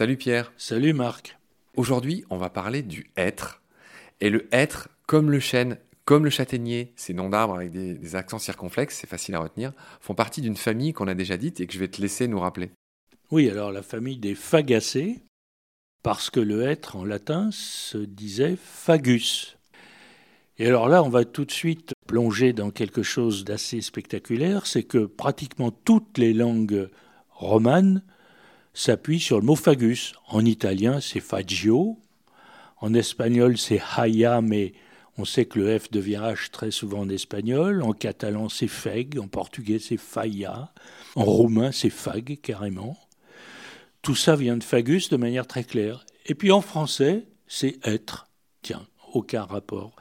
Salut Pierre. Salut Marc. Aujourd'hui, on va parler du hêtre. Et le hêtre, comme le chêne, comme le châtaignier, ces noms d'arbres avec des, accents circonflexes, c'est facile à retenir, font partie d'une famille qu'on a déjà dite et que je vais te laisser nous rappeler. Oui, alors la famille des fagacées, parce que le hêtre en latin se disait fagus. Et alors là, on va tout de suite plonger dans quelque chose d'assez spectaculaire, c'est que pratiquement toutes les langues romanes s'appuie sur le mot fagus. En italien, c'est faggio. En espagnol, c'est haya, mais on sait que le F devient H très souvent en espagnol. En catalan, c'est feg. En portugais, c'est faya. En roumain, c'est fag, carrément. Tout ça vient de fagus de manière très claire. Et puis en français, c'est être. Tiens, aucun rapport.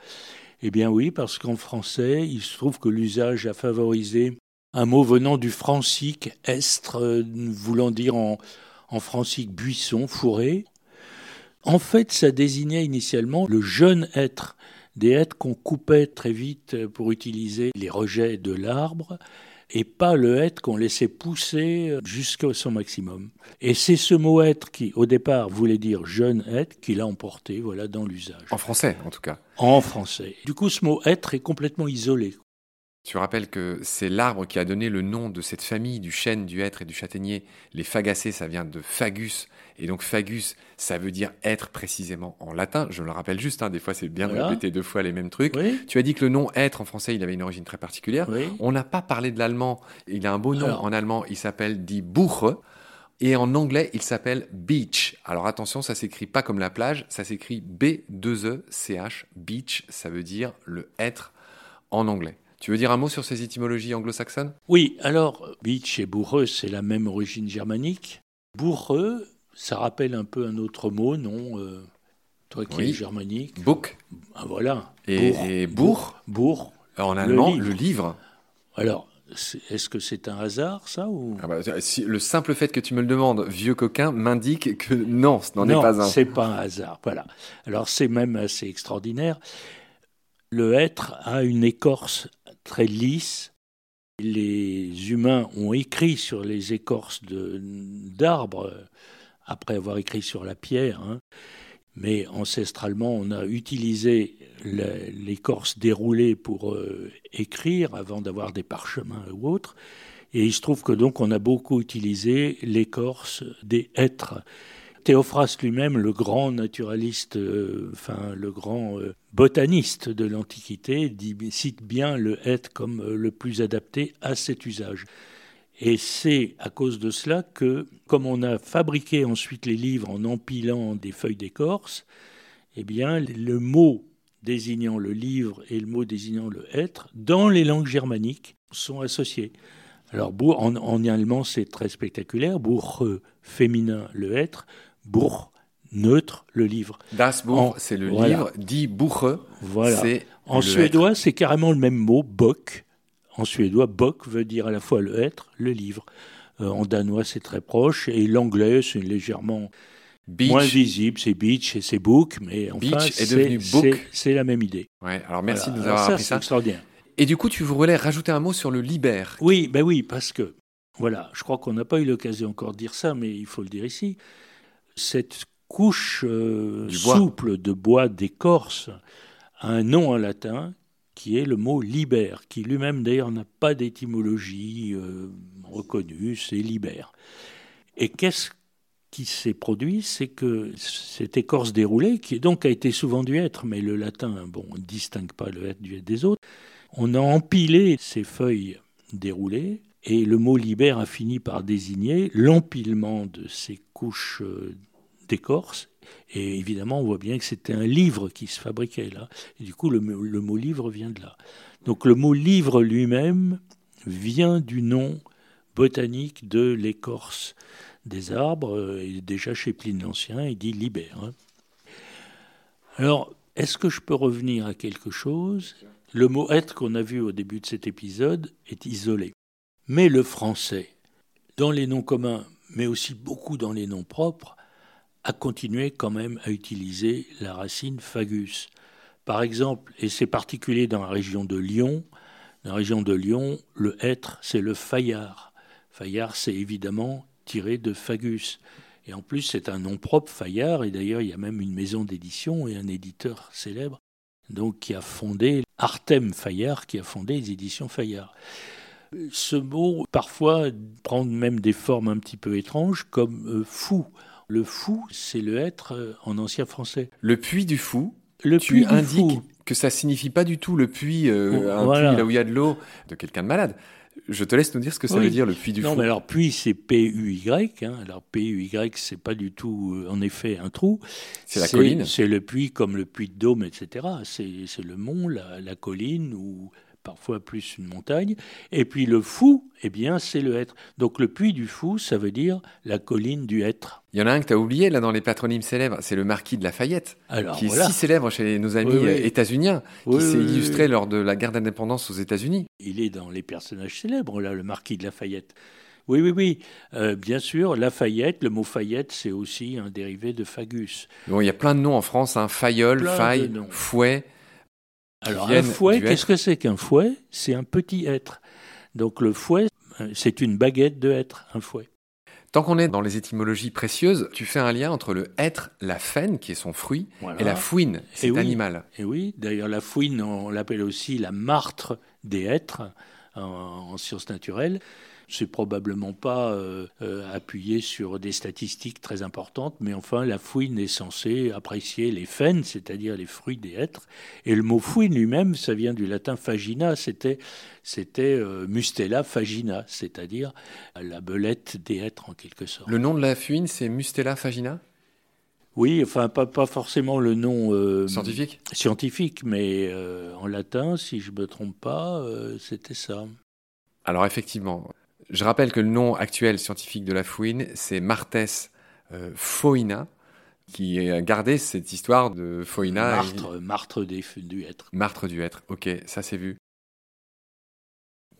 Eh bien oui, parce qu'en français, il se trouve que l'usage a favorisé un mot venant du francique, estre, voulant dire en, en francique buisson, fourré. En fait, ça désignait initialement le jeune être, des êtres qu'on coupait très vite pour utiliser les rejets de l'arbre, et pas le être qu'on laissait pousser jusqu'à son maximum. Et c'est ce mot être qui, au départ, voulait dire jeune être, qui l'a emporté voilà, dans l'usage. En français, en tout cas. En français. Du coup, ce mot être est complètement isolé. Tu rappelles que c'est l'arbre qui a donné le nom de cette famille du chêne, du hêtre et du châtaignier. Les fagacées, ça vient de fagus. Et donc fagus, ça veut dire être précisément en latin. Je le rappelle juste, hein, des fois c'est bien de répéter deux fois les mêmes trucs. Tu as dit que le nom être en français, il avait une origine très particulière. On n'a pas parlé de l'allemand. Il a un beau nom en allemand, il s'appelle die Buche. Et en anglais, il s'appelle beach. Alors attention, ça s'écrit pas comme la plage, ça s'écrit B-2-E-C-H. Beach, ça veut dire le être en anglais. Tu veux dire un mot sur ces étymologies anglo-saxonnes? Oui, alors, beach et bourreux, c'est la même origine germanique. Bourreux, ça rappelle un peu un autre mot, non euh, Toi qui es germanique? Book. Ah, voilà. Et bourg Bourg. En allemand, le livre. Alors, est-ce que c'est un hasard, ça ou... Ah bah, Le simple fait que tu me le demandes, vieux coquin, m'indique que non, ce n'en est pas un. Non, c'est pas un hasard. Voilà. Alors, c'est même assez extraordinaire. Le être a une écorce très lisse. Les humains ont écrit sur les écorces d'arbres après avoir écrit sur la pierre. Hein. Mais ancestralement, on a utilisé l'écorce déroulée pour euh, écrire avant d'avoir des parchemins ou autres. Et il se trouve que donc on a beaucoup utilisé l'écorce des hêtres. Théophraste lui-même, le grand naturaliste, euh, enfin le grand euh, botaniste de l'Antiquité, cite bien le hêtre comme euh, le plus adapté à cet usage. Et c'est à cause de cela que, comme on a fabriqué ensuite les livres en empilant des feuilles d'écorce, eh bien, le mot désignant le livre et le mot désignant le hêtre, dans les langues germaniques, sont associés. Alors, en, en allemand, c'est très spectaculaire. Buch, féminin, le hêtre. Buch, neutre, le livre. Das Buch, c'est le livre. Die Buche, voilà. En suédois, c'est carrément le même mot, Bock. En suédois, Bock veut dire à la fois le être, le livre. Euh, en danois, c'est très proche. Et l'anglais, c'est légèrement moins visible. C'est beach et c'est book. Mais enfin, c'est la même idée. Ouais, alors merci de nous avoir appris ça. extraordinaire. Et du coup, tu voulais rajouter un mot sur le libère. Oui, ben oui, parce que, voilà, je crois qu'on n'a pas eu l'occasion encore de dire ça, mais il faut le dire ici. Cette couche euh, souple de bois d'écorce a un nom en latin qui est le mot libère, qui lui-même d'ailleurs n'a pas d'étymologie euh, reconnue, c'est libère. Et qu'est-ce qui s'est produit? C'est que cette écorce déroulée, qui donc a été souvent du être, mais le latin, bon, ne distingue pas le être du être des autres, on a empilé ces feuilles déroulées, et le mot libère a fini par désigner l'empilement de ces couches euh, d'écorce. Et évidemment, on voit bien que c'était un livre qui se fabriquait là. Et du coup, le, mot livre vient de là. Donc le mot livre lui-même vient du nom botanique de l'écorce des arbres. Et déjà chez Pline l'Ancien, il dit libère. Hein. Alors, est-ce que je peux revenir à quelque chose? Le mot être qu'on a vu au début de cet épisode est isolé. Mais le français, dans les noms communs, mais aussi beaucoup dans les noms propres, a continué quand même à utiliser la racine fagus. Par exemple, et c'est particulier dans la région de Lyon, dans la région de Lyon, le être, c'est le faillard. Faillard, c'est évidemment tiré de fagus. Et en plus, c'est un nom propre, Fayard, et d'ailleurs, il y a même une maison d'édition et un éditeur célèbre, donc qui a fondé Artem Fayard, qui a fondé les éditions Fayard. Ce mot, parfois, prend même des formes un petit peu étranges, comme euh, fou. Le fou, c'est le être euh, en ancien français. Le puits du fou, le tu indiques que ça signifie pas du tout le puits, euh, un puits là où il y a de l'eau de quelqu'un de malade. Je te laisse nous dire ce que ça veut dire le puits du fou. Non, mais alors puits c'est P-U-Y. Hein. Alors P-U-Y c'est pas du tout en effet un trou. C'est la colline. C'est le puits comme le puits de Dôme, etc. C'est le mont, la, la colline ou parfois plus une montagne. Et puis le fou, eh bien, c'est le être. Donc le puits du fou, ça veut dire la colline du être. Il y en a un que tu as oublié là dans les patronymes célèbres, c'est le marquis de Lafayette, Alors, qui est si célèbre chez nos amis états-uniens, qui s'est illustré lors de la guerre d'indépendance aux États-Unis. Il est dans les personnages célèbres, là, le marquis de Lafayette. Oui, oui, oui. Euh, bien sûr, Lafayette, le mot Fayette, c'est aussi un dérivé de Fagus. Bon, il y a plein de noms en France, hein, Fayol, Faille, Fouet. Alors un fouet, qu'est-ce que c'est qu'un fouet? C'est un petit être. Donc le fouet, c'est une baguette de être, un fouet. Tant qu'on est dans les étymologies précieuses, tu fais un lien entre le être, la faine, qui est son fruit, et la fouine, cet animal. Et oui, d'ailleurs la fouine, on l'appelle aussi la martre des êtres en sciences naturelles c'est probablement pas euh, euh, appuyé sur des statistiques très importantes, mais enfin, la fouine est censée apprécier les faines, c'est-à-dire les fruits des êtres. Et le mot fouine lui-même, ça vient du latin fagina, c'était c'était euh, mustela fagina, c'est-à-dire la belette des êtres en quelque sorte. Le nom de la fouine, c'est mustela fagina? Oui, enfin pas, pas forcément le nom scientifique? Scientifique, mais en latin, si je me trompe pas, c'était ça. Alors effectivement, je rappelle que le nom actuel scientifique de la fouine, c'est Martes euh, foina, qui a gardé cette histoire de foina. Martre, martre du être. Martre du être, ok, ça c'est vu.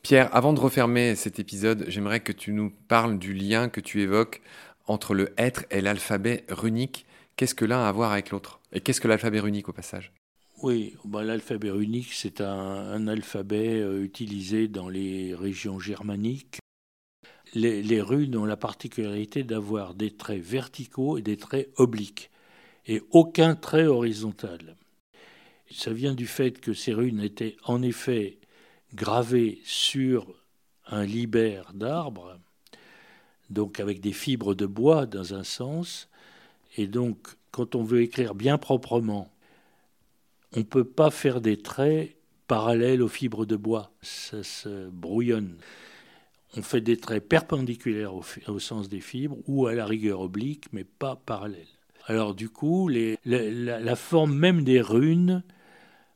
Pierre, avant de refermer cet épisode, j'aimerais que tu nous parles du lien que tu évoques entre le être et l'alphabet runique. Qu'est-ce que l'un a à voir avec l'autre? Et qu'est-ce que l'alphabet runique au passage? Oui, bah, l'alphabet runique, c'est un, un, alphabet euh, utilisé dans les régions germaniques les, runes ont la particularité d'avoir des traits verticaux et des traits obliques, et aucun trait horizontal. Ça vient du fait que ces runes étaient en effet gravées sur un libère d'arbre, donc avec des fibres de bois dans un sens, et donc quand on veut écrire bien proprement, on ne peut pas faire des traits parallèles aux fibres de bois, ça se brouillonne on fait des traits perpendiculaires au, sens des fibres ou à la rigueur oblique, mais pas parallèles. Alors du coup, la, forme même des runes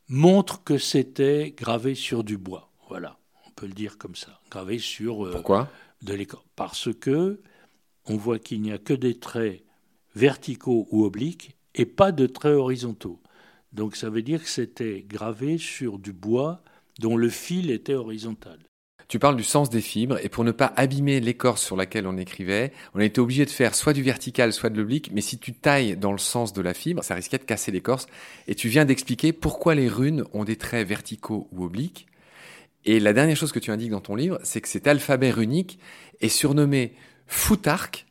montre que c'était gravé sur du bois. Voilà, on peut le dire comme ça, gravé sur euh, Pourquoi? de l'écorce. Parce que on voit qu'il n'y a que des traits verticaux ou obliques et pas de traits horizontaux. Donc ça veut dire que c'était gravé sur du bois dont le fil était horizontal. Tu parles du sens des fibres, et pour ne pas abîmer l'écorce sur laquelle on écrivait, on a été obligé de faire soit du vertical, soit de l'oblique, mais si tu tailles dans le sens de la fibre, ça risquait de casser l'écorce. Et tu viens d'expliquer pourquoi les runes ont des traits verticaux ou obliques. Et la dernière chose que tu indiques dans ton livre, c'est que cet alphabet runique est surnommé Foutark.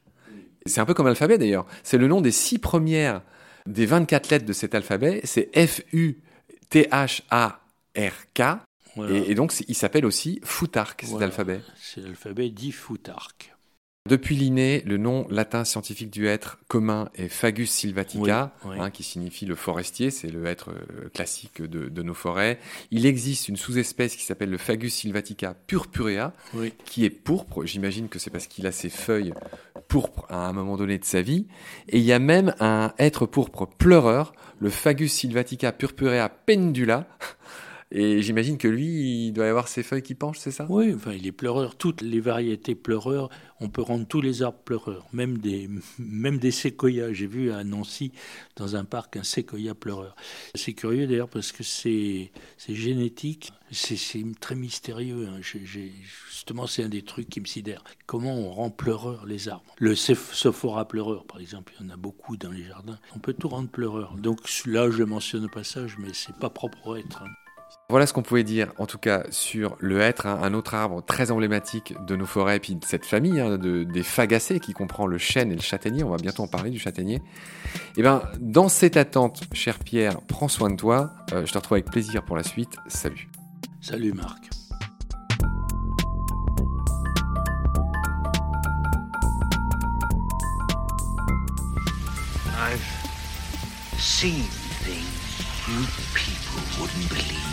C'est un peu comme l'alphabet d'ailleurs. C'est le nom des six premières des 24 lettres de cet alphabet. C'est F-U-T-H-A-R-K. Et, donc, il s'appelle aussi Foutarque, cet alphabet. C'est l'alphabet dit Foutarque. Depuis l'inné, le nom latin scientifique du être commun est Fagus sylvatica, hein, qui signifie le forestier, c'est le être euh, classique de, nos forêts. Il existe une sous-espèce qui s'appelle le Fagus sylvatica purpurea, qui est pourpre. J'imagine que c'est parce qu'il a ses feuilles pourpres à un moment donné de sa vie. Et il y a même un être pourpre pleureur, le Fagus sylvatica purpurea pendula, et j'imagine que lui, il doit y avoir ses feuilles qui penchent, c'est ça? Oui, enfin, il est pleureur. Toutes les variétés pleureurs, on peut rendre tous les arbres pleureurs, même des, même des séquoias. J'ai vu à Nancy, dans un parc, un séquoia pleureur. C'est curieux d'ailleurs parce que c'est génétique, c'est très mystérieux. Hein. justement, c'est un des trucs qui me sidère. Comment on rend pleureur les arbres? Le sophora pleureur, par exemple, il y en a beaucoup dans les jardins. On peut tout rendre pleureur. Donc là, je mentionne au passage, mais c'est pas propre au être. Hein. Voilà ce qu'on pouvait dire, en tout cas, sur le hêtre, hein, un autre arbre très emblématique de nos forêts, puis de cette famille hein, de, des fagacées qui comprend le chêne et le châtaignier. On va bientôt en parler du châtaignier. Et eh ben, dans cette attente, cher Pierre, prends soin de toi. Euh, je te retrouve avec plaisir pour la suite. Salut. Salut Marc. I've seen things you people wouldn't believe.